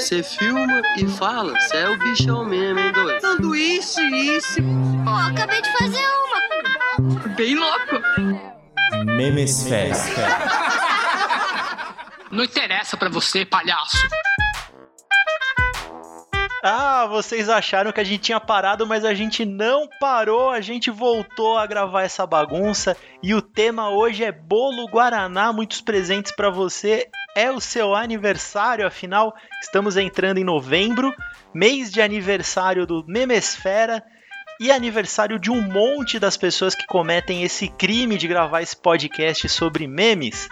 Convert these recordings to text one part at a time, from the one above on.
Você filma e fala, você é o bichão mesmo, hein, doido? Sanduíche, isso. Pô, acabei de fazer uma. Bem louco. Memes Fest. Não interessa pra você, palhaço. Ah, vocês acharam que a gente tinha parado, mas a gente não parou, a gente voltou a gravar essa bagunça e o tema hoje é bolo guaraná, muitos presentes para você. É o seu aniversário, afinal, estamos entrando em novembro, mês de aniversário do Memesfera e aniversário de um monte das pessoas que cometem esse crime de gravar esse podcast sobre memes.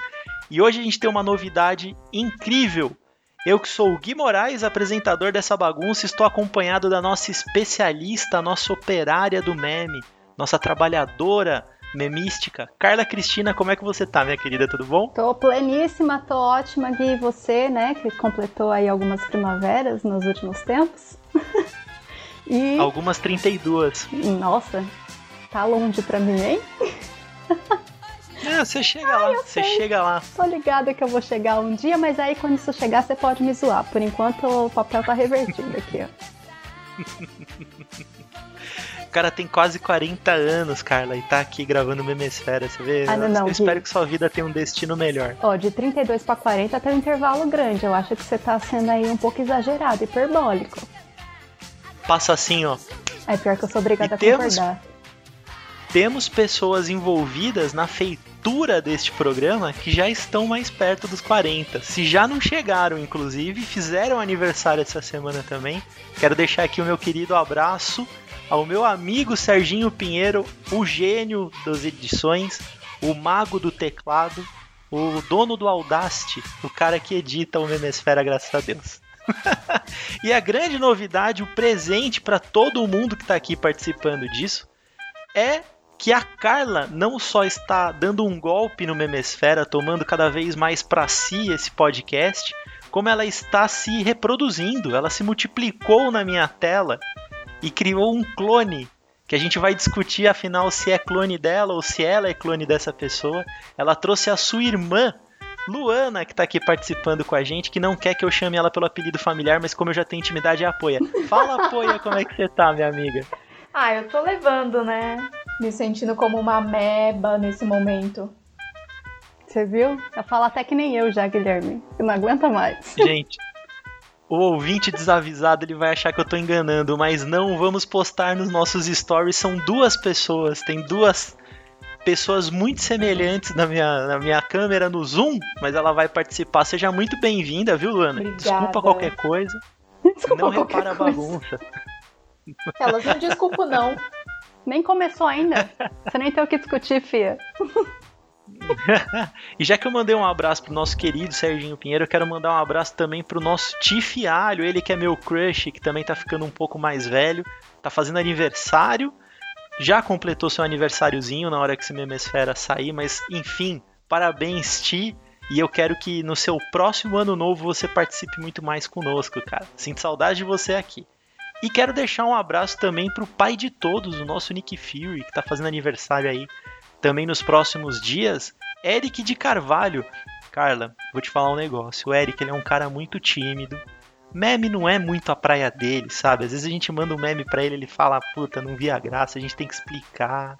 E hoje a gente tem uma novidade incrível. Eu que sou o Gui Moraes, apresentador dessa bagunça, estou acompanhado da nossa especialista, nossa operária do meme, nossa trabalhadora memística. Carla Cristina, como é que você tá, minha querida? Tudo bom? Tô pleníssima, tô ótima, Gui. Você, né, que completou aí algumas primaveras nos últimos tempos. e... Algumas 32. Nossa, tá longe pra mim, hein? É, você chega Ai, lá, você chega lá. Tô ligada que eu vou chegar um dia, mas aí quando isso chegar, você pode me zoar. Por enquanto o papel tá revertido aqui, ó. O cara tem quase 40 anos, Carla, e tá aqui gravando Memesfera, você vê? Ah, não, não, eu espero que sua vida tenha um destino melhor. Ó, de 32 pra 40 tem um intervalo grande. Eu acho que você tá sendo aí um pouco exagerado, hiperbólico. Passa assim, ó. É pior que eu sou obrigada e a temos, concordar. Temos pessoas envolvidas na feitura deste programa que já estão mais perto dos 40. Se já não chegaram, inclusive, fizeram aniversário essa semana também. Quero deixar aqui o meu querido abraço ao meu amigo Serginho Pinheiro, o gênio das edições, o mago do teclado, o dono do Audacity, o cara que edita o Memesfera, graças a Deus. e a grande novidade, o presente para todo mundo que está aqui participando disso, é que a Carla não só está dando um golpe no Memesfera, tomando cada vez mais para si esse podcast, como ela está se reproduzindo, ela se multiplicou na minha tela e criou um clone que a gente vai discutir afinal se é clone dela ou se ela é clone dessa pessoa. Ela trouxe a sua irmã, Luana, que está aqui participando com a gente, que não quer que eu chame ela pelo apelido familiar, mas como eu já tenho intimidade, é Apoia. Fala, Apoia, como é que você tá, minha amiga? Ah, eu tô levando, né? Me sentindo como uma meba nesse momento. Você viu? Eu falo até que nem eu já, Guilherme. Eu não aguenta mais. Gente, o ouvinte desavisado ele vai achar que eu tô enganando, mas não vamos postar nos nossos stories. São duas pessoas, tem duas pessoas muito semelhantes na minha, na minha câmera no Zoom, mas ela vai participar. Seja muito bem-vinda, viu, Luana? Obrigada. Desculpa qualquer coisa. Desculpa não qualquer repara a coisa. bagunça. Elas não desculpo, não. Nem começou ainda. Você nem tem o que discutir, Fia. e já que eu mandei um abraço pro nosso querido Serginho Pinheiro, eu quero mandar um abraço também pro nosso Tiff Alho, ele que é meu crush, que também tá ficando um pouco mais velho, tá fazendo aniversário, já completou seu aniversáriozinho na hora que esse Memesfera sair, mas enfim, parabéns, Ti. E eu quero que no seu próximo ano novo você participe muito mais conosco, cara. Sinto saudade de você aqui. E quero deixar um abraço também pro pai de todos, o nosso Nick Fury, que tá fazendo aniversário aí também nos próximos dias, Eric de Carvalho. Carla, vou te falar um negócio. O Eric ele é um cara muito tímido. Meme não é muito a praia dele, sabe? Às vezes a gente manda um meme pra ele, ele fala, puta, não vi a graça, a gente tem que explicar.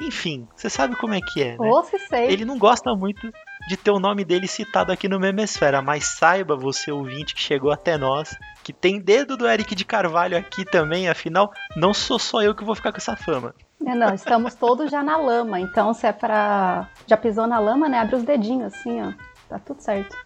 Enfim, você sabe como é que é, né? Ou se sei. Ele não gosta muito de ter o nome dele citado aqui no Memesfera, mas saiba você, ouvinte que chegou até nós, que tem dedo do Eric de Carvalho aqui também, afinal, não sou só eu que vou ficar com essa fama. É, não, estamos todos já na lama, então se é pra. Já pisou na lama, né? Abre os dedinhos assim, ó. Tá tudo certo.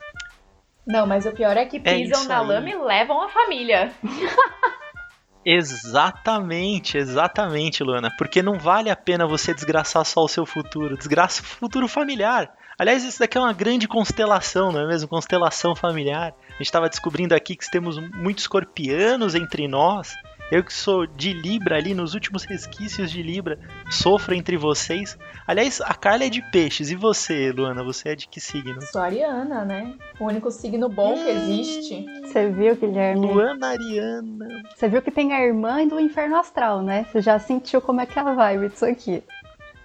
Não, mas o pior é que É pisam isso na aí. lama e levam a família. Exatamente, exatamente, Luana. Porque não vale a pena você desgraçar só o seu futuro, desgraça o futuro familiar. Aliás, isso daqui é uma grande constelação, não é mesmo? Constelação familiar. A gente estava descobrindo aqui que temos muitos escorpianos entre nós. Eu que sou de Libra ali, nos últimos resquícios de Libra, sofro entre vocês. Aliás, a Carla é de peixes. E você, Luana? Você é de que signo? Sou ariana, né? O único signo bom que existe. Você viu, Guilherme? Luana Ariana. Você viu que tem a irmã do inferno astral, né? Você já sentiu como é que é a vibe disso aqui.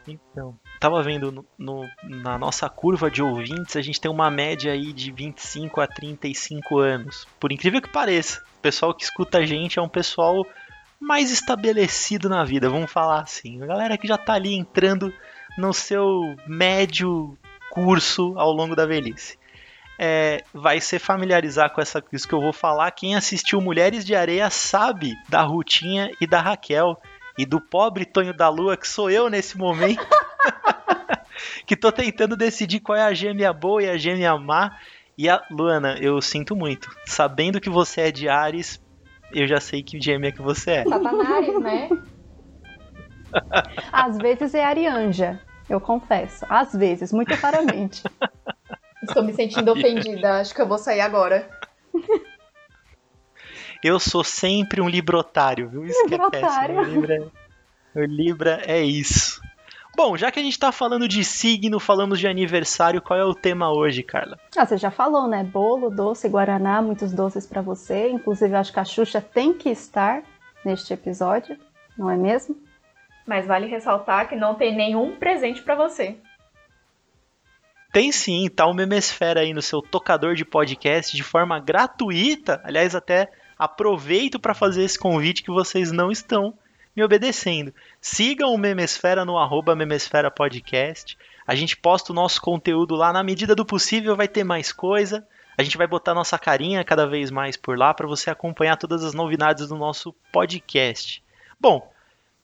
Então. Tava vendo no, no- na nossa curva de ouvintes, a gente tem uma média aí de 25 a 35 anos. Por incrível que pareça, o pessoal que escuta a gente é um pessoal mais estabelecido na vida, vamos falar assim. A galera que já tá ali entrando no seu médio curso ao longo da velhice. É, vai se familiarizar com essa, isso que eu vou falar. Quem assistiu Mulheres de Areia sabe da Rutinha e da Raquel e do pobre Tonho da Lua, que sou eu nesse momento, que tô tentando decidir qual é a gêmea boa e a gêmea má. E a Luana, eu sinto muito. Sabendo que você é de Ares, eu já sei que gêmea que você é. Satanás, né? Às vezes é Arianja, eu confesso. Às vezes, muito raramente. Estou me sentindo ofendida. Acho que eu vou sair agora. Eu sou sempre um librotário, viu? Isso que é péssimo. O Libra, o Libra é isso. Bom, já que a gente tá falando de signo, falamos de aniversário, qual é o tema hoje, Carla? Ah, você já falou, né? Bolo, doce, guaraná, muitos doces pra você. Inclusive, acho que a Xuxa tem que estar neste episódio, não é mesmo? Mas vale ressaltar que não tem nenhum presente pra você. Tem sim, tá o Memesfera aí no seu tocador de podcast de forma gratuita. Aliás, até aproveito para fazer esse convite que vocês não estão me obedecendo. Sigam o Memesfera no arroba Memesfera Podcast. A gente posta o nosso conteúdo lá na medida do possível, vai ter mais coisa. A gente vai botar nossa carinha cada vez mais por lá para você acompanhar todas as novidades do nosso podcast. Bom,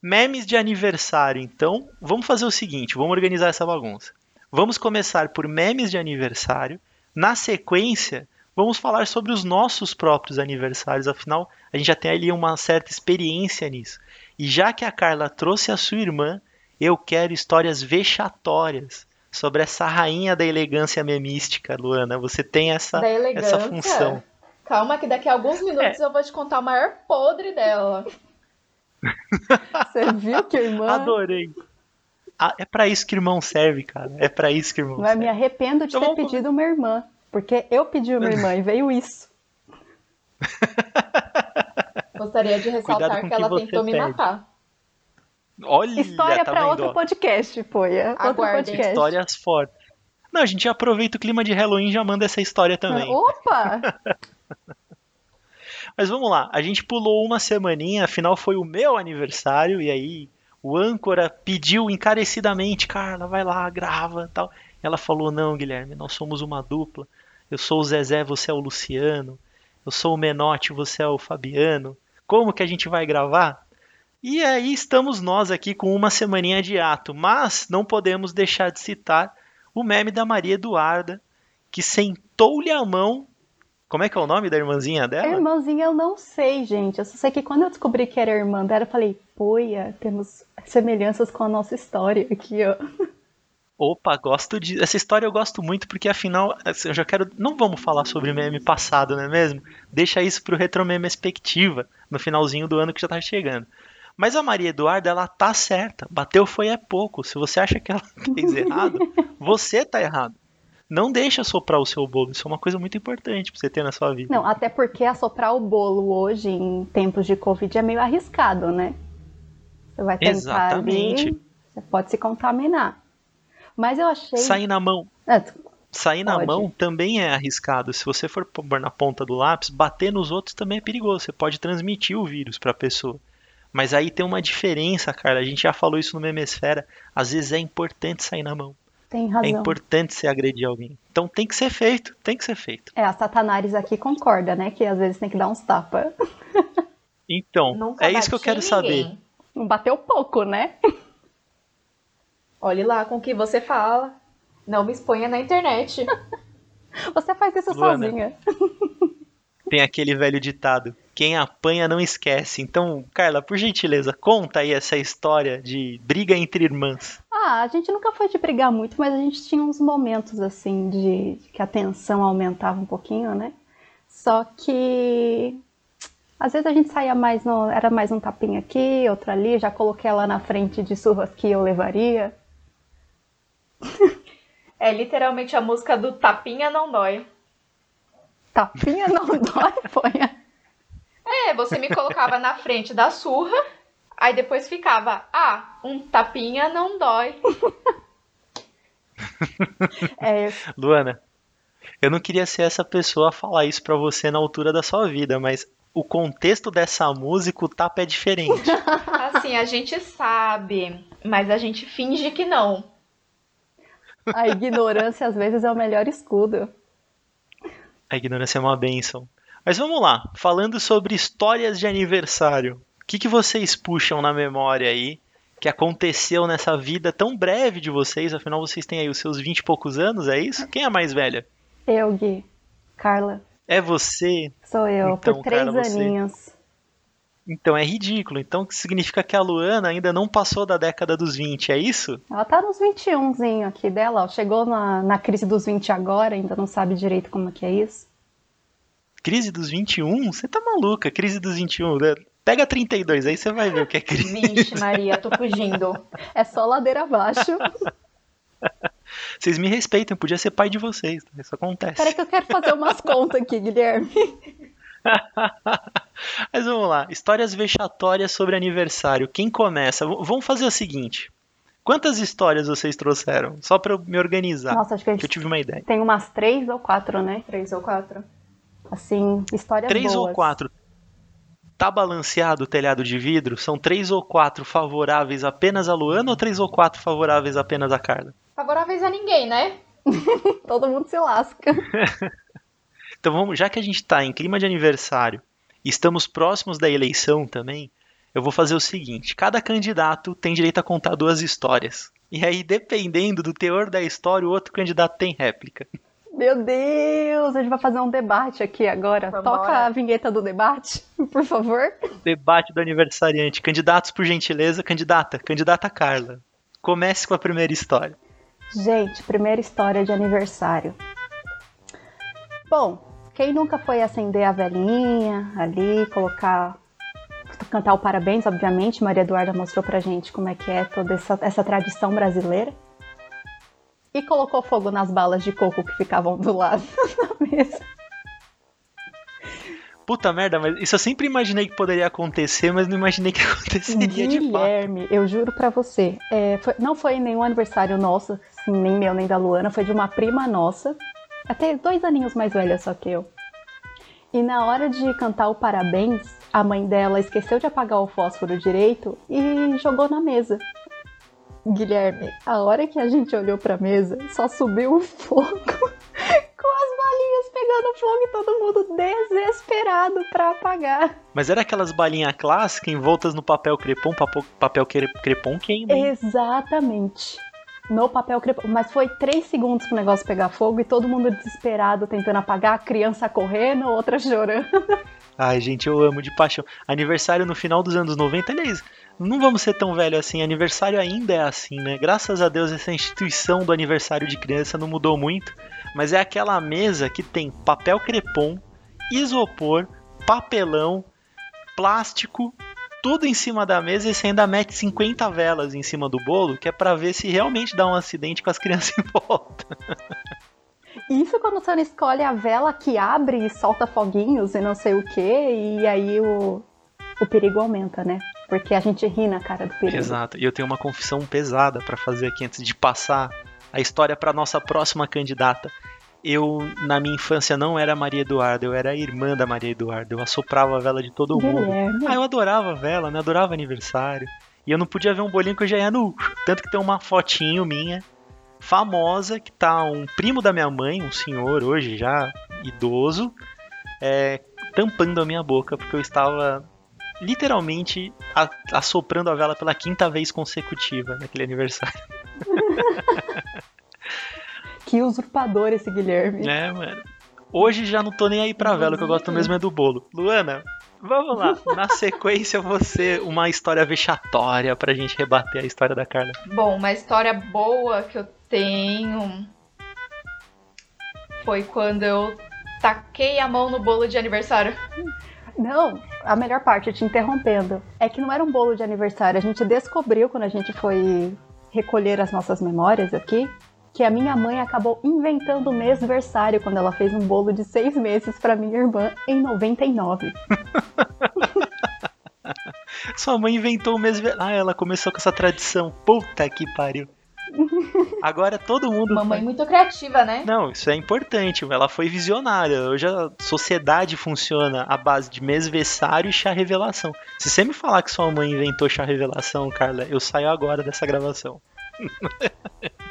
memes de aniversário, então, vamos fazer o seguinte, vamos organizar essa bagunça. Vamos começar por memes de aniversário. Na sequência, vamos falar sobre os nossos próprios aniversários. Afinal, a gente já tem ali uma certa experiência nisso. E já que a Carla trouxe a sua irmã, eu quero histórias vexatórias sobre essa rainha da elegância memística, Luana. Você tem essa, essa função. Calma que daqui a alguns minutos eu vou te contar o maior podre dela. Você viu que irmã. Adorei. Ah, é pra isso que irmão serve, cara. É pra isso que irmão Mas serve. me arrependo de Então ter vamos- pedido uma irmã. Porque eu pedi uma irmã e veio isso. Gostaria de ressaltar que que ela tentou me pede. matar. Olha, História tá pra vendo? outro podcast, foi. é Outro Aguardem. podcast. Histórias fortes. Não, a gente já aproveita o clima de Halloween e já manda essa história também. Opa! Mas vamos lá, a gente pulou uma semaninha, afinal foi o meu aniversário, e aí o âncora pediu encarecidamente, Carla, vai lá, grava tal. Ela falou, não, Guilherme, nós somos uma dupla. Eu sou o Zezé, você é o Luciano. Eu sou o Menotti, você é o Fabiano. Como que a gente vai gravar? E aí estamos nós aqui com uma semaninha de ato, mas não podemos deixar de citar o meme da Maria Eduarda, que sentou-lhe a mão. Como é que é o nome da irmãzinha dela? Irmãzinha, eu não sei, gente. Eu só sei que quando eu descobri que era irmã dela, eu falei, poia, temos semelhanças com a nossa história aqui, ó. Opa, gosto de. Essa história eu gosto muito porque afinal, assim, eu já quero. Não vamos falar sobre meme passado, não é mesmo? Deixa isso pro Expectiva, no finalzinho do ano que já tá chegando. Mas a Maria Eduarda, ela tá certa. Bateu foi é pouco. Se você acha que ela fez errado, você tá errado. Não deixa soprar o seu bolo. Isso é uma coisa muito importante pra você ter na sua vida. Não, até porque assoprar o bolo hoje, em tempos de Covid, é meio arriscado, né? Você vai tentar Exatamente. ali, você pode se contaminar. Mas eu achei... Sair na mão. Ah, Sair na Pode. mão também é arriscado. Se você for pôr na ponta do lápis, bater nos outros também é perigoso. Você pode transmitir o vírus para a pessoa. Mas aí tem uma diferença, Carla. A gente já falou isso no Memesfera. Às vezes é importante sair na mão. tem É razão. importante você agredir alguém. Então tem que ser feito. Tem que ser feito. É, a Satanares aqui concorda, né? Que às vezes tem que dar uns tapas. Então, Nunca é isso que eu quero em saber. ninguém. Não bateu pouco, né? Olhe lá com o que você fala. Não me exponha na internet. Você faz isso Luana. sozinha. Tem aquele velho ditado: quem apanha não esquece. Então, Carla, por gentileza, conta aí essa história de briga entre irmãs. Ah, a gente nunca foi de brigar muito, mas a gente tinha uns momentos assim de, de que a tensão aumentava um pouquinho, né? Só que às vezes a gente saía mais no, era mais um tapinha aqui, outro ali, já coloquei ela na frente de surras que eu levaria. É literalmente a música do Tapinha Não Dói. Tapinha não dói, foi. É, você me colocava na frente da surra, aí depois ficava, ah, um tapinha não dói. É, Luana, eu não queria ser essa pessoa a falar isso pra você na altura da sua vida, mas o contexto dessa música, o tapa é diferente. Assim, a gente sabe, mas a gente finge que não. A ignorância às vezes é o melhor escudo. A ignorância é uma bênção. Mas vamos lá, falando sobre histórias de aniversário. O que, que vocês puxam na memória aí que aconteceu nessa vida tão breve de vocês? Afinal, vocês têm aí os seus 20 e poucos anos, é isso? Quem é a mais velha? Eu, Gui. Carla, É você? sou eu, Então, por três Carla, você. Então é ridículo. Então significa que a Luana ainda não passou da década dos 20, é isso? Ela tá nos 21zinho aqui dela, ó. chegou na, na crise dos 20 agora, ainda não sabe direito como que é isso. Crise dos 21? Você tá maluca? Crise dos 21. né? Pega 32, aí você vai ver o que é crise. Vixe, Maria, tô fugindo. É só ladeira abaixo. Vocês me respeitam, eu podia ser pai de vocês. tá? Isso acontece. Peraí que eu quero fazer umas contas aqui, Guilherme. Mas vamos lá. Histórias vexatórias sobre aniversário. Quem começa? V- vamos fazer o seguinte. Quantas histórias vocês trouxeram? Só pra eu me organizar. Nossa, acho que eu gente tive uma ideia. tem umas três ou quatro, né? Três ou quatro. Assim, histórias Três boas. ou quatro. Tá balanceado o telhado de vidro? São três ou quatro favoráveis apenas a Luana ou três ou quatro favoráveis apenas a Carla? Favoráveis a ninguém, né? Todo mundo se lasca. Então vamos, já que a gente tá em clima de aniversário e estamos próximos da eleição também, eu vou fazer o seguinte: cada candidato tem direito a contar duas histórias. E aí, dependendo do teor da história, o outro candidato tem réplica. Meu Deus, a gente vai fazer um debate aqui agora. Vambora. Toca a vinheta do debate, por favor. Debate do aniversariante. Candidatos, por gentileza. Candidata, candidata Carla. Comece com a primeira história. Gente, primeira história de aniversário. Bom, quem nunca foi acender a velhinha ali, colocar. cantar o parabéns, obviamente. Maria Eduarda mostrou pra gente como é que é toda essa, essa tradição brasileira. E colocou fogo nas balas de coco que ficavam do lado da mesa. Puta merda, mas isso eu sempre imaginei que poderia acontecer, mas não imaginei que aconteceria de fato. Guilherme, eu juro pra você, é, foi- não foi nenhum aniversário nosso, assim, nem meu, nem da Luana, foi de uma prima nossa, até dois aninhos mais velha só que eu. E na hora de cantar o parabéns, a mãe dela esqueceu de apagar o fósforo direito e jogou na mesa. Guilherme, a hora que a gente olhou pra mesa, só subiu o fogo com as balinhas pegando fogo e todo mundo desesperado pra apagar. Mas era aquelas balinhas clássicas envoltas no papel crepom, papel, papel cre- crepom queima? Exatamente. No papel crepom. Mas foi três segundos pro negócio pegar fogo e todo mundo desesperado tentando apagar, a criança correndo, outra chorando. Ai, gente, eu amo de paixão. Aniversário no final dos anos 90, aliás, não vamos ser tão velho assim. Aniversário ainda é assim, né? Graças a Deus essa instituição do aniversário de criança não mudou muito, mas é aquela mesa que tem papel crepom, isopor, papelão, plástico, tudo em cima da mesa e você ainda mete 50 velas em cima do bolo, que é pra ver se realmente dá um acidente com as crianças em volta. Isso quando você não escolhe a vela que abre e solta foguinhos e não sei o que, e aí o, o perigo aumenta, né? Porque a gente ri na cara do perigo. Exato. E eu tenho uma confissão pesada pra fazer aqui antes de passar a história pra nossa próxima candidata. Eu, na minha infância, não era Maria Eduarda, eu era a irmã da Maria Eduarda. Eu assoprava a vela de todo mundo. Ah, eu adorava a vela, né? Adorava aniversário. E eu não podia ver um bolinho que eu já ia no. Tanto que tem uma fotinho minha, famosa, que tá um primo da minha mãe, um senhor hoje já idoso, é, tampando a minha boca, porque eu estava literalmente assoprando a vela pela quinta vez consecutiva naquele aniversário. Que usurpador esse Guilherme. É, mano. Hoje já não tô nem aí pra vela, o que eu gosto mesmo é do bolo. Luana, vamos lá. Na sequência, você uma história vexatória pra gente rebater a história da Carla. Bom, uma história boa que eu tenho foi quando eu taquei a mão no bolo de aniversário. Não, a melhor parte, te interrompendo, é que não era um bolo de aniversário. A gente descobriu quando a gente foi recolher as nossas memórias aqui que a minha mãe acabou inventando o mêsversário quando ela fez um bolo de seis meses pra minha irmã em 99. Sua mãe inventou o mesmo. Ah, ela começou com essa tradição. Puta que pariu. Agora todo mundo. Mamãe muito criativa, né? Não, isso é importante. Ela foi visionária. Hoje a sociedade funciona à base de mêsversário e chá revelação. Se você me falar que sua mãe inventou chá revelação, Carla, eu saio agora dessa gravação.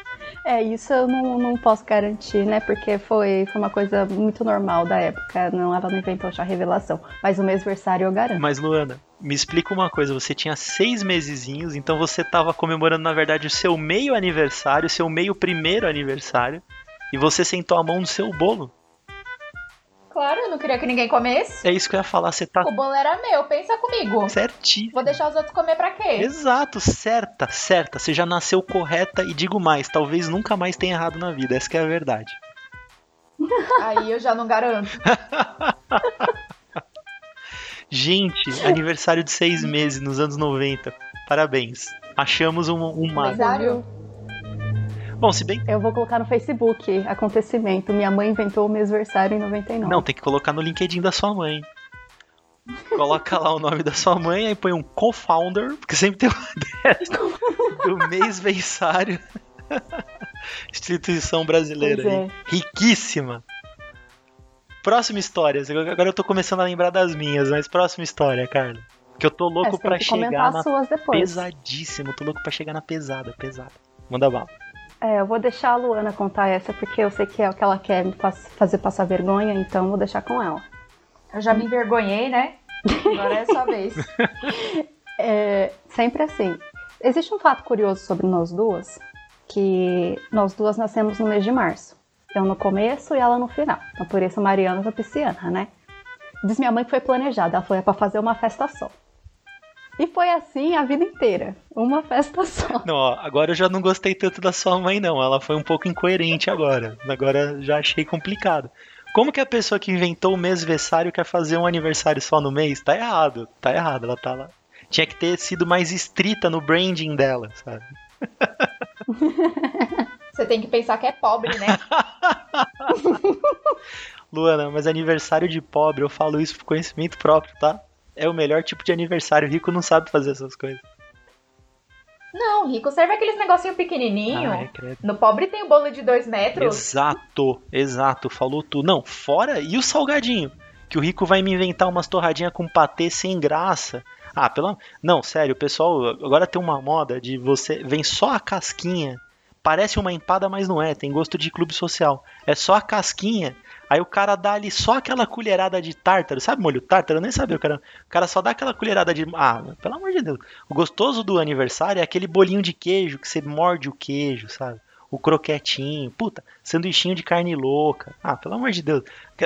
É, isso eu não, não posso garantir, né? Porque foi, foi uma coisa muito normal da época. Não, ela não inventou chá revelação. Mas o mêsversário eu garanto. Mas, Luana, me explica uma coisa. Você tinha seis mesezinhos, então você estava comemorando, na verdade, o seu meio aniversário, seu meio primeiro aniversário, e você sentou a mão no seu bolo. Claro, eu não queria que ninguém comesse. É isso que eu ia falar, você tá O bolo era meu, pensa comigo. certinho. Vou deixar os outros comer pra quê? Exato, certa, certa. Você já nasceu correta e digo mais, talvez nunca mais tenha errado na vida. Essa que é a verdade. Aí eu já não garanto. Gente, aniversário de seis meses nos anos 90. Parabéns. Achamos um, um mago. Lendário? Bom, se bem. Eu vou colocar no Facebook acontecimento. Minha mãe inventou o mêsversário em 99. Não, tem que colocar no LinkedIn da sua mãe. Coloca lá o nome da sua mãe, aí põe um co-founder, porque sempre tem uma dessa, do mêsversário. Instituição brasileira. É. Riquíssima. Próxima história. Agora eu tô começando a lembrar das minhas, mas próxima história, Carla. Que eu tô É, louco pra que chegar na pesadíssimo. Tô louco pra chegar na pesada, pesada. Manda bala. É, eu vou deixar a Luana contar essa, porque eu sei que é o que ela quer me faz- fazer passar vergonha, então vou deixar com ela. Eu já me envergonhei, né? Agora é a sua vez. É, sempre assim. Existe um fato curioso sobre nós duas, que nós duas nascemos no mês de março. Eu no começo e ela no final. Então por isso Mariana foi pisciana, né? Diz minha mãe que foi planejada, ela foi para fazer uma festa só. E foi assim a vida inteira, uma festa só. Não, ó, agora eu já não gostei tanto da sua mãe, não. Ela foi um pouco incoerente agora. Agora já achei complicado. Como que a pessoa que inventou o mêsversário quer fazer um aniversário só no mês? Tá errado, tá errado. Ela tá lá. Tinha que ter sido mais estrita no branding dela, sabe? Você tem que pensar que é pobre, né? Luana, mas aniversário de pobre, eu falo isso por conhecimento próprio, tá? É o melhor tipo de aniversário. Rico não sabe fazer essas coisas. Não, rico serve aqueles negocinho pequenininho. Ai, credo. No pobre tem o bolo de dois metros. Exato, exato, falou tudo. Não, fora e o salgadinho, que o rico vai me inventar umas torradinhas com patê sem graça. Ah, pelo Não, sério, o pessoal agora tem uma moda de você vem só a casquinha. Parece uma empada, mas não é, tem gosto de clube social. É só a casquinha. Aí o cara dá ali só aquela colherada de tártaro, sabe molho tártaro? Eu nem sabia, o cara, o cara só dá aquela colherada de. Ah, pelo amor de Deus. O gostoso do aniversário é aquele bolinho de queijo que você morde o queijo, sabe? O croquetinho, puta, sanduichinho de carne louca. Ah, pelo amor de Deus.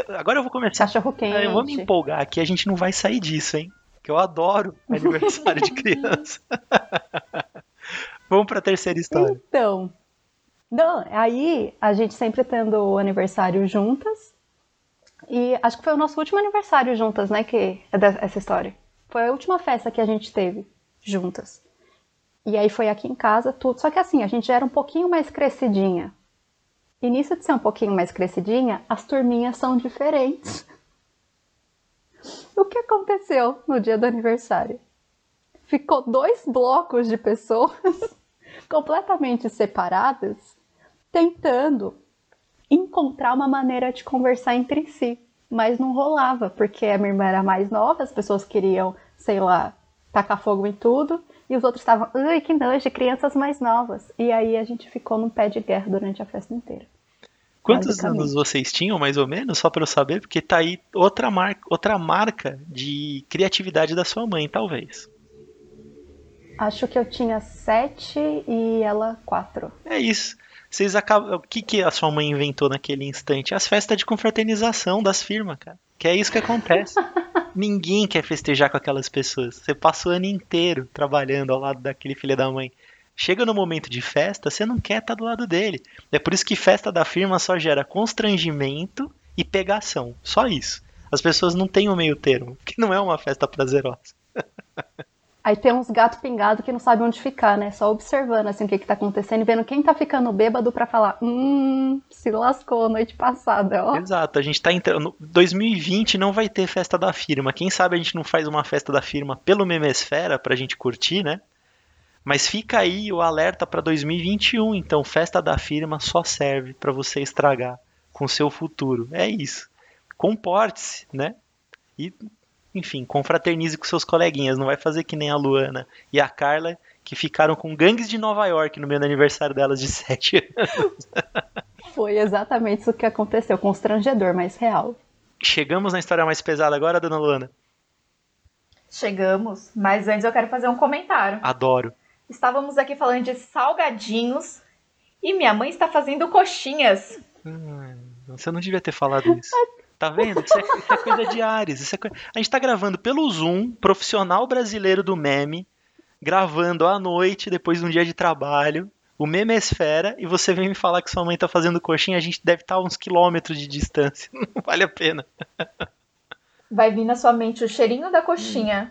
Agora eu vou começar. Cachorro quente. Eu vou me empolgar aqui, a gente não vai sair disso, hein? Que eu adoro aniversário de criança. Vamos pra terceira história. Então, não, aí a gente sempre tendo o aniversário juntas. E acho que foi o nosso último aniversário juntas, né? Que é dessa história. Foi a última festa que a gente teve juntas. E aí foi aqui em casa, tudo. Só que assim, a gente já era um pouquinho mais crescidinha. E nisso de ser um pouquinho mais crescidinha, as turminhas são diferentes. O que aconteceu no dia do aniversário? Ficou dois blocos de pessoas completamente separadas, tentando encontrar uma maneira de conversar entre si. Mas não rolava, porque a minha irmã era mais nova, as pessoas queriam, sei lá, tacar fogo em tudo, e os outros estavam, ai, que nojo, crianças mais novas. E aí a gente ficou num pé de guerra durante a festa inteira. Quantos anos vocês tinham, mais ou menos? Só pra eu saber, porque tá aí outra marca, outra marca de criatividade da sua mãe, talvez. Acho que eu tinha sete e ela quatro. É isso. Vocês acabam. O que, que a sua mãe inventou naquele instante? As festas de confraternização das firmas, cara. Que é isso que acontece. Ninguém quer festejar com aquelas pessoas. Você passa o ano inteiro trabalhando ao lado daquele filho da mãe. Chega no momento de festa, você não quer estar do lado dele. É por isso que festa da firma só gera constrangimento e pegação. Só isso. As pessoas não têm o meio termo, que não é uma festa prazerosa. Aí tem uns gatos pingados que não sabem onde ficar, né? Só observando assim o que, que tá acontecendo e vendo quem tá ficando bêbado pra falar, hum, se lascou a noite passada, ó. Exato, a gente tá entrando. 2020 não vai ter festa da firma. Quem sabe a gente não faz uma festa da firma pelo Memesfera pra gente curtir, né? Mas fica aí o alerta para 2021, então festa da firma só serve para você estragar com seu futuro. É isso. Comporte-se, né? E, enfim, confraternize com seus coleguinhas. Não vai fazer que nem a Luana e a Carla, que ficaram com gangues de Nova York no meu aniversário delas de 7 anos. Foi exatamente isso que aconteceu. Constrangedor, mas real. Chegamos na história mais pesada agora, dona Luana? Chegamos, mas antes eu quero fazer um comentário. Adoro. Estávamos aqui falando de salgadinhos e minha mãe está fazendo coxinhas. Hum, você não devia ter falado isso. Tá vendo? Isso é, isso é coisa de Ares. Isso é A gente tá gravando pelo Zoom, profissional brasileiro do meme, gravando à noite, depois de um dia de trabalho, o meme é esfera, e você vem me falar que sua mãe tá fazendo coxinha, a gente deve estar a uns quilômetros de distância. Não vale a pena. Vai vir na sua mente o cheirinho da coxinha.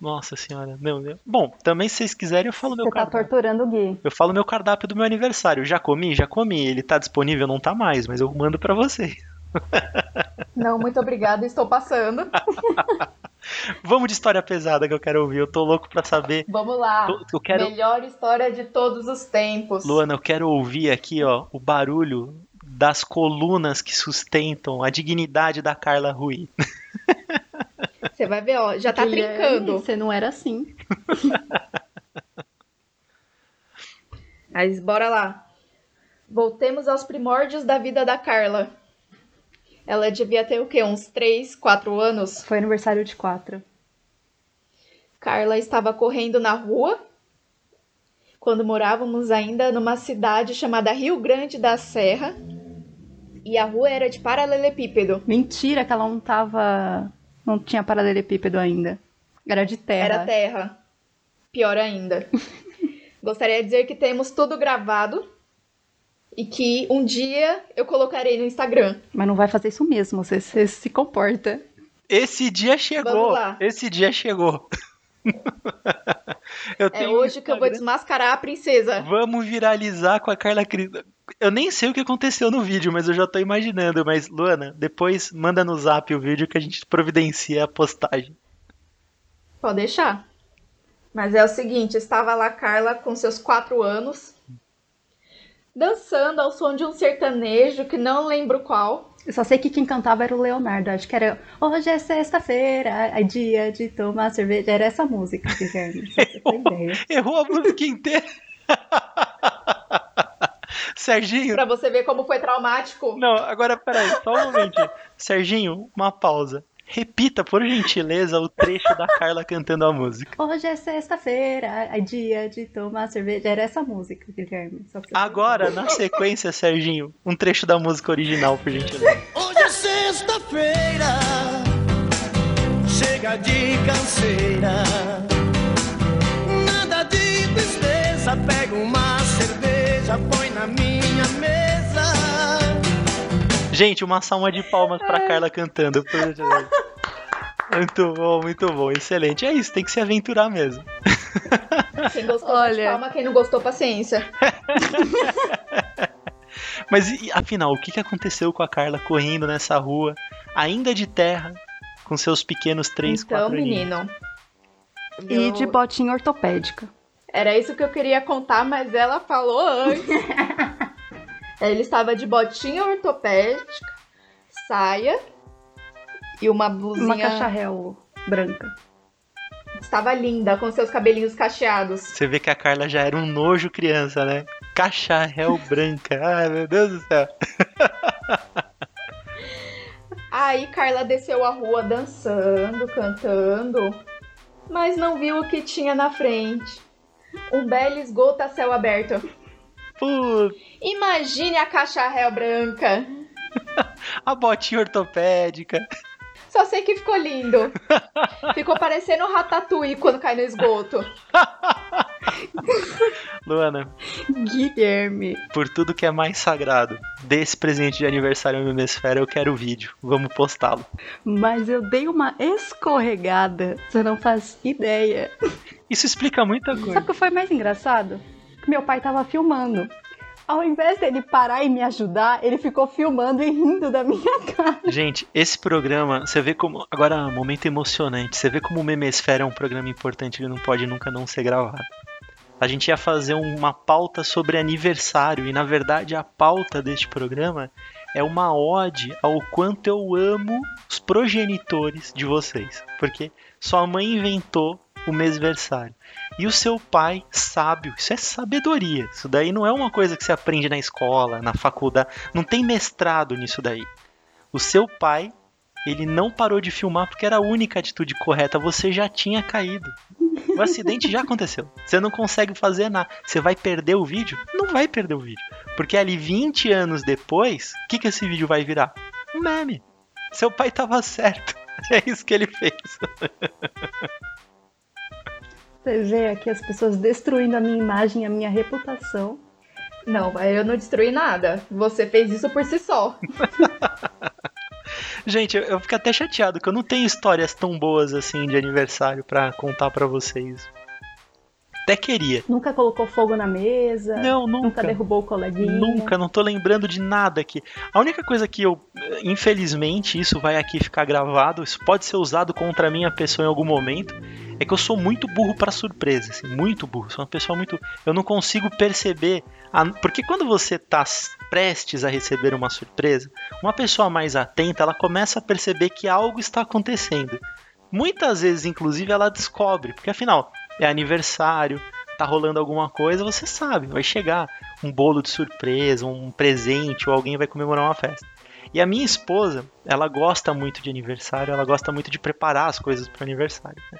Nossa senhora. Não, não. Bom, também se vocês quiserem, eu falo meu Você tá cardápio. torturando o Gui. Eu falo meu cardápio do meu aniversário. Já comi? Já comi. Ele tá disponível? Não tá mais, mas eu mando pra vocês. Não, muito obrigada, estou passando. Vamos de história pesada que eu quero ouvir. Eu tô louco pra saber. Vamos lá. Eu quero, Melhor história de todos os tempos. Luana, eu quero ouvir aqui, ó, o barulho das colunas que sustentam a dignidade da Carla Rui. Você vai ver, ó, já tá Guilherme, trincando. Você não era assim. Mas bora lá. Voltemos aos primórdios da vida da Carla. Ela devia ter o quê? Uns 3, 4 anos? Foi aniversário de quatro. Carla estava correndo na rua quando morávamos ainda numa cidade chamada Rio Grande da Serra. E a rua era de paralelepípedo. Mentira que ela não tava. Não tinha paralelepípedo ainda. Era de terra. Era terra. Pior ainda. Gostaria de dizer que temos tudo gravado e que um dia eu colocarei no Instagram. Mas não vai fazer isso mesmo, você, você se comporta. Esse dia chegou. Vamos lá. Esse dia chegou. eu É um hoje que eu vou desmascarar a princesa. Vamos viralizar com a Carla Cris. Eu nem sei o que aconteceu no vídeo, mas eu já tô imaginando. Mas, Luana, depois manda no zap o vídeo que a gente providencia a postagem. Pode deixar. Mas é o seguinte, estava lá Carla com seus quatro anos, dançando ao som de um sertanejo que não lembro qual. Eu só sei que quem cantava era o Leonardo. Acho que era Hoje é sexta-feira, é dia de tomar cerveja. Era essa música, Guilherme. Ideia. Errou a música inteira. Serginho, Pra você ver como foi traumático. não, agora peraí, só um momentinho. Serginho, uma pausa. Repita, por gentileza, o trecho da Carla cantando a música. Hoje é sexta-feira, é dia de tomar cerveja. Era essa música, Guilherme. Agora, na sequência, Serginho, um trecho da música original, por gentileza. Hoje é sexta-feira, chega de canseira. Nada de tristeza, pega uma cerveja, põe na minha. Gente, uma salva de palmas pra Carla cantando. Muito bom, muito bom, excelente. É isso, tem que se aventurar mesmo. Quem gostou, Olha. Palma. Quem não gostou, paciência. Mas e, afinal, o que que aconteceu com a Carla correndo nessa rua, ainda de terra, com seus pequenos 3, então, 4 aninhos? menino. E eu- de botinha ortopédica. Era isso que eu queria contar, mas ela falou antes. Ele estava de botinha ortopédica, saia e uma blusinha. Uma cacharel branca. Estava linda, com seus cabelinhos cacheados. Você vê que a Carla já era um nojo criança, né? Cacharel branca. Ai, meu Deus do céu. Aí Carla desceu a rua dançando, cantando, mas não viu o que tinha na frente. Um belo esgoto a céu aberto. Imagine a cacharel branca. a botinha ortopédica. Só sei que ficou lindo. Ficou parecendo um ratatouille quando cai no esgoto. Luana, Guilherme. por tudo que é mais sagrado, desse presente de aniversário ao Memesfera, eu quero o vídeo. Vamos postá-lo. Mas eu dei uma escorregada. Você não faz ideia. Isso explica muita Sabe coisa. o que foi mais engraçado? Meu pai tava filmando. Ao invés dele parar e me ajudar, ele ficou filmando e rindo da minha cara. Gente, esse programa, você vê como. Agora, momento emocionante. Você vê como o Memesfera é um programa importante, ele não pode nunca não ser gravado. A gente ia fazer uma pauta sobre aniversário e na verdade a pauta deste programa é uma ode ao quanto eu amo os progenitores de vocês, porque sua mãe inventou o mêsversário. E o seu pai, sábio, isso é sabedoria. Isso daí não é uma coisa que você aprende na escola, na faculdade. Não tem mestrado nisso daí. O seu pai, ele não parou de filmar porque era a única atitude correta. Você já tinha caído. O acidente já aconteceu. Você não consegue fazer nada. Você vai perder o vídeo? Não vai perder o vídeo. Porque ali 20 anos depois, o que, que esse vídeo vai virar? Um meme. Seu pai tava certo. É isso que ele fez. Você vê aqui as pessoas destruindo a minha imagem, a minha reputação. Não, eu não destruí nada. Você fez isso por si só. Gente, eu, eu fico até chateado que eu não tenho histórias tão boas assim de aniversário pra contar pra vocês. Até queria. Nunca colocou fogo na mesa. Não, nunca. Nunca derrubou o coleguinha. Nunca, não tô lembrando de nada aqui. A única coisa que eu, infelizmente, isso vai aqui ficar gravado, isso pode ser usado contra a minha pessoa em algum momento, é que eu sou muito burro para surpresa, assim, muito burro. Sou uma pessoa muito, eu não consigo perceber, a... porque quando você tá prestes a receber uma surpresa, uma pessoa mais atenta, ela começa a perceber que algo está acontecendo. Muitas vezes, inclusive, ela descobre, porque afinal, é aniversário, tá rolando alguma coisa, você sabe, vai chegar um bolo de surpresa, um presente, ou alguém vai comemorar uma festa. E a minha esposa, ela gosta muito de aniversário, ela gosta muito de preparar as coisas para aniversário. Né?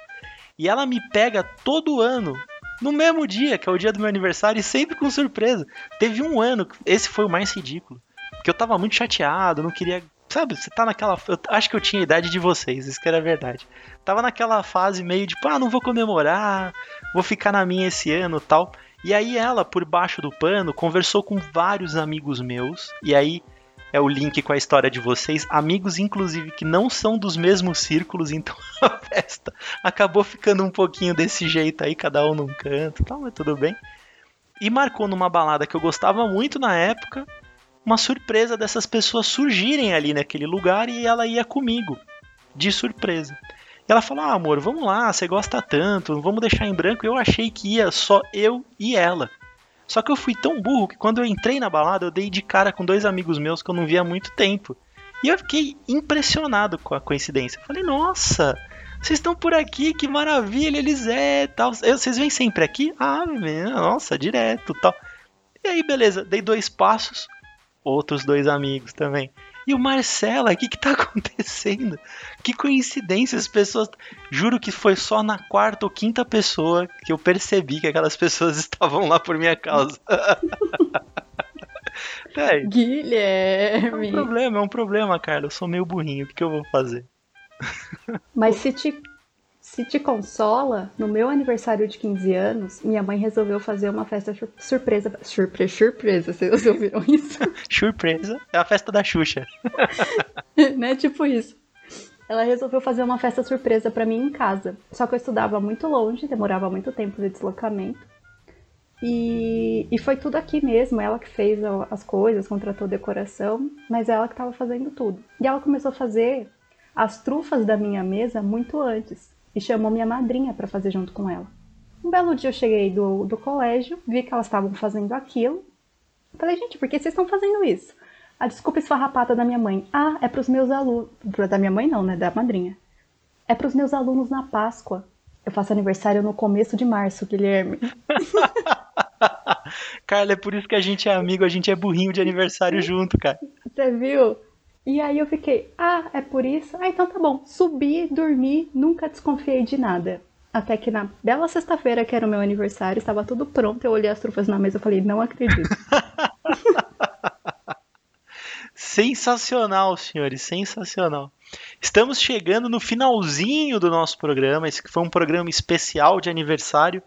E ela me pega todo ano, no mesmo dia, que é o dia do meu aniversário, e sempre com surpresa. Teve um ano, esse foi o mais ridículo, que eu tava muito chateado, não queria Sabe, você tá naquela. Eu acho que eu tinha a idade de vocês, isso que era verdade. Tava naquela fase meio de, ah, não vou comemorar, vou ficar na minha esse ano tal. E aí ela, por baixo do pano, conversou com vários amigos meus. E aí é o link com a história de vocês. Amigos, inclusive, que não são dos mesmos círculos, então a festa acabou ficando um pouquinho desse jeito aí, cada um num canto tal, mas tudo bem. E marcou numa balada que eu gostava muito na época uma surpresa dessas pessoas surgirem ali naquele lugar e ela ia comigo, de surpresa. E ela falou: ah, amor, vamos lá, você gosta tanto, vamos deixar em branco. Eu achei que ia só eu e ela. Só que eu fui tão burro que quando eu entrei na balada, eu dei de cara com dois amigos meus que eu não via há muito tempo. E eu fiquei impressionado com a coincidência. falei, nossa, vocês estão por aqui, que maravilha, eles é, tal. Vocês vêm sempre aqui? Ah, nossa, direto, tal. E aí, beleza, dei dois passos, outros dois amigos também. E o Marcela, o que que tá acontecendo? Que coincidência, as pessoas. Juro que foi só na quarta ou quinta pessoa que eu percebi que aquelas pessoas estavam lá por minha causa. é, Guilherme. É um problema, é um problema, cara. Eu sou meio burrinho, o que, que eu vou fazer? Mas se te se te consola, no meu aniversário de 15 anos, minha mãe resolveu fazer uma festa surpresa. Surpresa, surpresa, vocês ouviram isso? surpresa? É a festa da Xuxa. né? Tipo isso. Ela resolveu fazer uma festa surpresa para mim em casa. Só que eu estudava muito longe, demorava muito tempo de deslocamento. E, e foi tudo aqui mesmo, ela que fez as coisas, contratou decoração, mas ela que estava fazendo tudo. E ela começou a fazer as trufas da minha mesa muito antes e chamou minha madrinha para fazer junto com ela. Um belo dia eu cheguei do, do colégio, vi que elas estavam fazendo aquilo. Falei, gente, por que vocês estão fazendo isso? A desculpa esfarrapada da minha mãe. Ah, é para os meus alunos. Da minha mãe não, né? Da madrinha. É para os meus alunos na Páscoa. Eu faço aniversário no começo de março, Guilherme. Carla, é por isso que a gente é amigo, a gente é burrinho de aniversário junto, cara. Você viu? E aí eu fiquei, ah, é por isso? Ah, então tá bom. Subi, dormi, nunca desconfiei de nada. Até que na bela sexta-feira, que era o meu aniversário, estava tudo pronto. Eu olhei as trufas na mesa e falei, não acredito. sensacional, senhores, sensacional. Estamos chegando no finalzinho do nosso programa. Esse foi um programa especial de aniversário.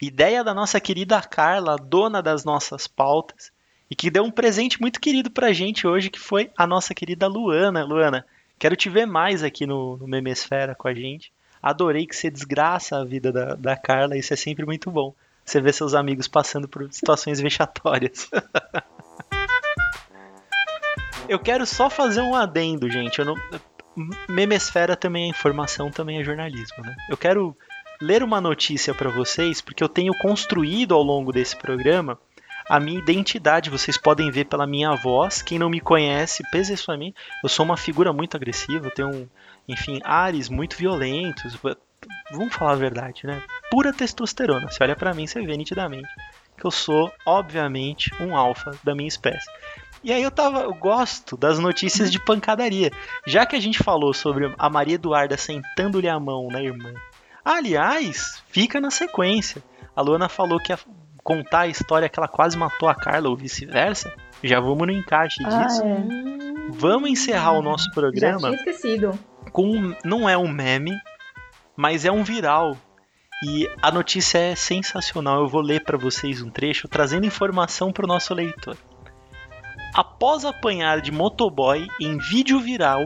Ideia da nossa querida Carla, dona das nossas pautas e que deu um presente muito querido pra gente hoje, que foi a nossa querida Luana. Luana, quero te ver mais aqui no, no Memesfera com a gente. Adorei que você desgraça a vida da, da Carla, isso é sempre muito bom. Você vê seus amigos passando por situações vexatórias. Eu quero só fazer um adendo, gente. Eu não... Memesfera também é informação, também é jornalismo, né? Eu quero ler uma notícia para vocês, porque eu tenho construído ao longo desse programa a minha identidade. Vocês podem ver pela minha voz. Quem não me conhece, pessoalmente, eu sou uma figura muito agressiva, tenho, enfim, ares muito violentos. Vamos falar a verdade, né? Pura testosterona. Você olha para mim, você vê nitidamente que eu sou, obviamente, um alfa da minha espécie. E aí eu tava, eu gosto das notícias de pancadaria. Já que a gente falou sobre a Maria Eduarda sentando-lhe a mão na irmã. Aliás, fica na sequência. A Luana falou que ia contar a história que ela quase matou a Carla ou vice-versa. Já vamos no encaixe Ah, disso. é. Vamos encerrar o nosso Já programa tinha esquecido. com não é um meme, mas é um viral. E a notícia é sensacional. Eu vou ler para vocês um trecho trazendo informação para o nosso leitor. Após apanhar de motoboy em vídeo viral,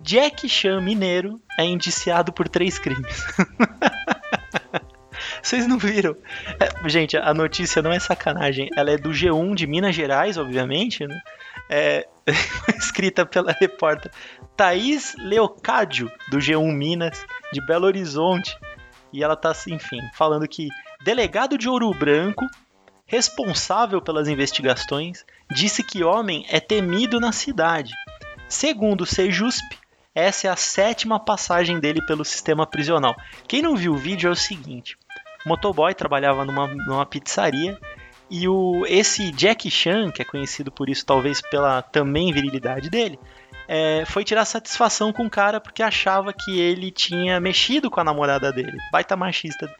Jack Chan mineiro é indiciado por três crimes. Vocês não viram? É, gente, a notícia não é sacanagem. Ela é do G1 de Minas Gerais, obviamente, né? É escrita pela repórter Thaís Leocádio, do G1 Minas, de Belo Horizonte. E ela tá, enfim, falando que delegado de Ouro Branco, responsável pelas investigações, disse que homem é temido na cidade. Segundo o Sejusp, essa é a sétima passagem dele pelo sistema prisional. Quem não viu o vídeo é o seguinte: motoboy trabalhava numa, numa pizzaria e o, esse Jack Chan, que é conhecido por isso talvez pela também virilidade dele, é, foi tirar satisfação com o cara porque achava que ele tinha mexido com a namorada dele. Baita machista,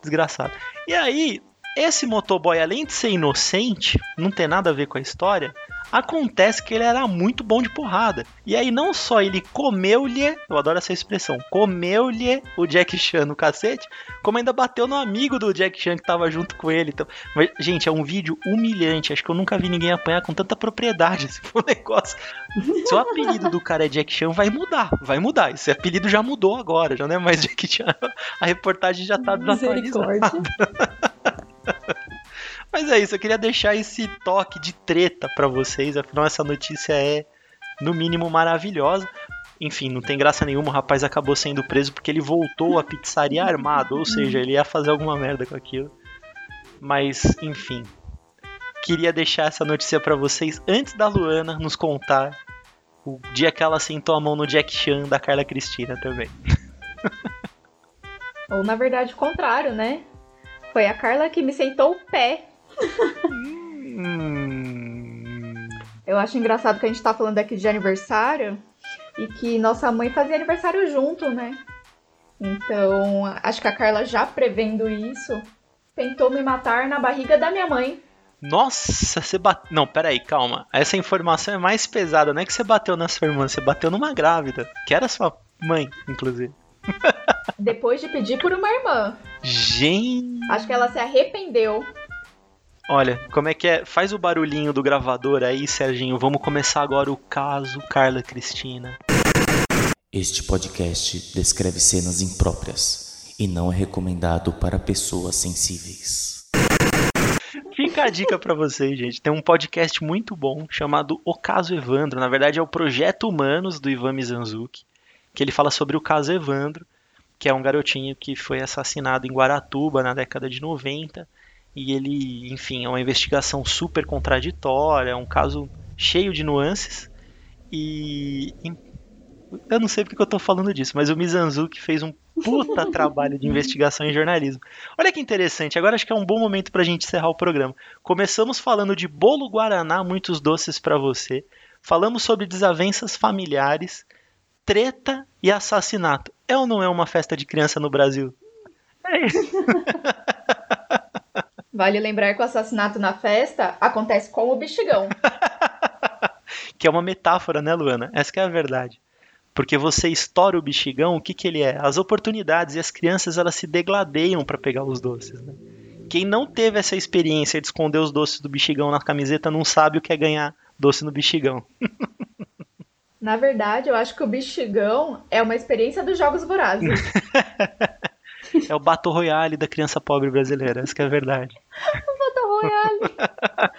desgraçado. E aí, esse motoboy, além de ser inocente, não ter nada a ver com a história, acontece que ele era muito bom de porrada. E aí, não só ele comeu-lhe, eu adoro essa expressão, comeu-lhe o Jack Chan no cacete, como ainda bateu no amigo do Jack Chan que tava junto com ele. Então, mas, gente, é um vídeo humilhante. Acho que eu nunca vi ninguém apanhar com tanta propriedade. Foi um negócio. Se o apelido do cara é Jack Chan, vai mudar. Vai mudar. Esse apelido já mudou agora, já não é mais Jack Chan. A reportagem já tá desatualizada. Mas é isso, eu queria deixar esse toque de treta pra vocês. Afinal, essa notícia é, no mínimo, maravilhosa. Enfim, não tem graça nenhuma, o rapaz acabou sendo preso porque ele voltou à pizzaria armado, ou seja, ele ia fazer alguma merda com aquilo. Mas, enfim. Queria deixar essa notícia pra vocês antes da Luana nos contar o dia que ela sentou a mão no Jack Chan da Carla Cristina também. Ou na verdade o contrário, né? Foi a Carla que me sentou o pé. Hum... Eu acho engraçado que a gente tá falando aqui de aniversário e que nossa mãe fazia aniversário junto, né? Então, acho que a Carla já prevendo isso, tentou me matar na barriga da minha mãe. Nossa, você bateu. Não, peraí, calma. Essa informação é mais pesada. Não é que você bateu na sua irmã, você bateu numa grávida. Que era sua mãe, inclusive. Depois de pedir por uma irmã. Gente. Acho que ela se arrependeu. Olha, como é que é? Faz o barulhinho do gravador aí, Serginho. Vamos começar agora o caso Carla Cristina. Este podcast descreve cenas impróprias e não é recomendado para pessoas sensíveis. Fica a dica pra vocês, gente. Tem um podcast muito bom chamado O Caso Evandro. Na verdade, é o Projeto Humanos do Ivan Mizanzuki, que ele fala sobre o caso Evandro, que é um garotinho que foi assassinado em Guaratuba na década de 90. E ele, enfim, é uma investigação super contraditória, é um caso cheio de nuances. E eu não sei porque eu tô falando disso, mas o Mizanzuki fez um puta trabalho de investigação em jornalismo. Olha que interessante, agora acho que é um bom momento pra gente encerrar o programa. Começamos falando de bolo guaraná, muitos doces pra você. Falamos sobre desavenças familiares, treta e assassinato. É ou não é uma festa de criança no Brasil? É isso. Vale lembrar que o assassinato na festa acontece com o bexigão. que é uma metáfora, né, Luana? Essa que é a verdade. Porque você estoura o bexigão, o que, que ele é? As oportunidades e as crianças elas se degladeiam para pegar os doces. Né? Quem não teve essa experiência de esconder os doces do bexigão na camiseta não sabe o que é ganhar doce no bexigão. Na verdade, eu acho que o bexigão é uma experiência dos Jogos Vorazes. é o Battle Royale da criança pobre brasileira, essa que é a verdade. Battle Royale.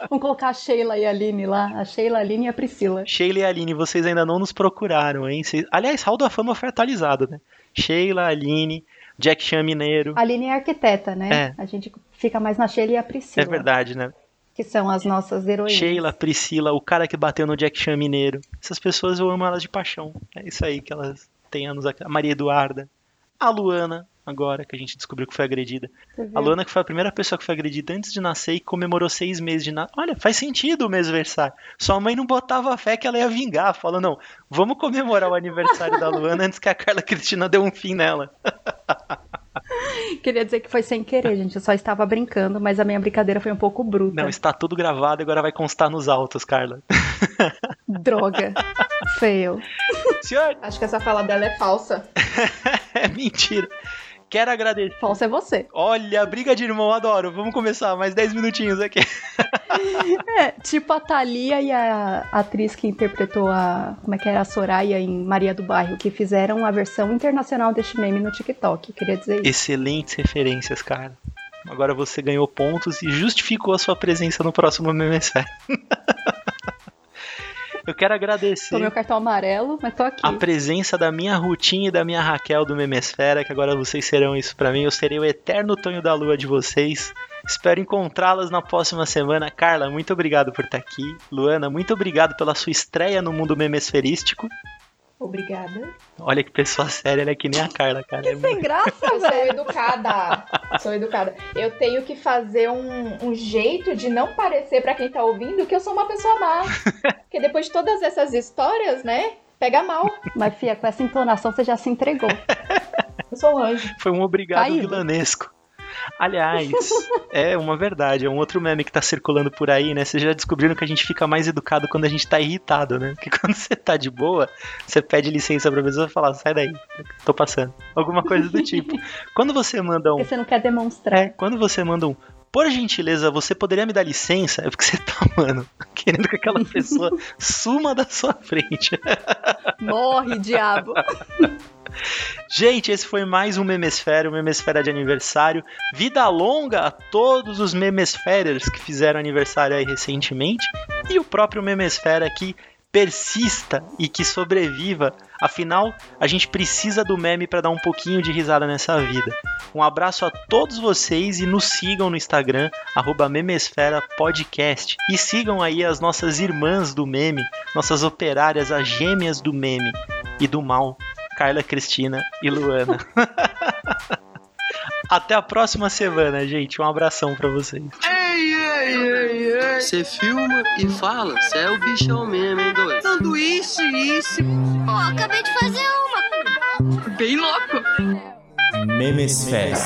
Vamos colocar a Sheila e a Aline lá. A Sheila, a Aline e a Priscila. Sheila e a Aline, vocês ainda não nos procuraram, hein? Vocês... Aliás, Hall da Fama foi atualizado, né? Sheila, Aline, Jack Chan Mineiro. A Aline é arquiteta, né? É. A gente fica mais na Sheila e a Priscila. É verdade, né? Que são as nossas heroínas. Sheila, Priscila, o cara que bateu no Jack Chan Mineiro. Essas pessoas eu amo elas de paixão. É isso aí que elas têm anos. A Maria Eduarda. A Luana, agora, que a gente descobriu que foi agredida. A Luana que foi a primeira pessoa que foi agredida antes de nascer e comemorou seis meses de nascer. Olha, faz sentido o mês versário. Sua mãe não botava fé que ela ia vingar. Falou, não, vamos comemorar o aniversário da Luana antes que a Carla Cristina dê um fim nela. Queria dizer que foi sem querer, gente. Eu só estava brincando, mas a minha brincadeira foi um pouco bruta. Não, está tudo gravado e agora vai constar nos autos, Carla. Droga. Fail. Senhor, Acho que essa fala dela é falsa. é mentira. Quero agradecer. Falso é você. Olha, briga de irmão, adoro. Vamos começar, mais 10 minutinhos aqui. É, tipo a Thalia e a atriz que interpretou a. Como é que era? A Soraya em Maria do Bairro, que fizeram a versão internacional deste meme no TikTok. Queria dizer isso. Excelentes referências, cara. Agora você ganhou pontos e justificou a sua presença no próximo MMSR. Eu quero agradecer Tomei o cartão amarelo, mas tô aqui. a presença da minha Rutinha e da minha Raquel do Memesfera, que agora vocês serão isso pra mim. Eu serei o eterno Tonho da Lua de vocês. Espero encontrá-las na próxima semana. Carla, muito obrigado por estar aqui. Luana, muito obrigado pela sua estreia no mundo memesferístico. Obrigada. Olha que pessoa séria, ela é que nem a Carla, cara. É Sem graça, Eu sou educada. Sou educada. Eu tenho que fazer um, um jeito de não parecer pra quem tá ouvindo que eu sou uma pessoa má. Porque depois de todas essas histórias, né? Pega mal. Mas, Fia, com essa entonação você já se entregou. Eu sou um anjo. Foi um obrigado Caído. vilanesco. Aliás, é uma verdade, é um outro meme que tá circulando por aí, né? Vocês já descobriram que a gente fica mais educado quando a gente tá irritado, né? Porque quando você tá de boa, você pede licença pra pessoa e fala, sai daí, tô passando. Alguma coisa do tipo. Quando você manda um. Porque você não quer demonstrar. É, quando você manda um. Por gentileza, você poderia me dar licença? É porque você tá, mano, querendo que aquela pessoa suma da sua frente. Morre, diabo. Gente, esse foi mais um Memesfera, um Memesfera de aniversário. Vida longa a todos os Memesferers que fizeram aniversário aí recentemente. E o próprio Memesfera que persista e que sobreviva. Afinal, a gente precisa do meme para dar um pouquinho de risada nessa vida. Um abraço a todos vocês e nos sigam no Instagram, arroba Memesfera Podcast. E sigam aí as nossas irmãs do meme, nossas operárias, as gêmeas do meme e do mal. Carla Cristina e Luana. Até a próxima semana, gente. Um abração pra vocês. Ei, ei, ei, ei. Você filma e fala, você é o bichão mesmo, hein, doido? Sanduíche, isso. Pô, acabei de fazer uma. Bem louco. Memesfera.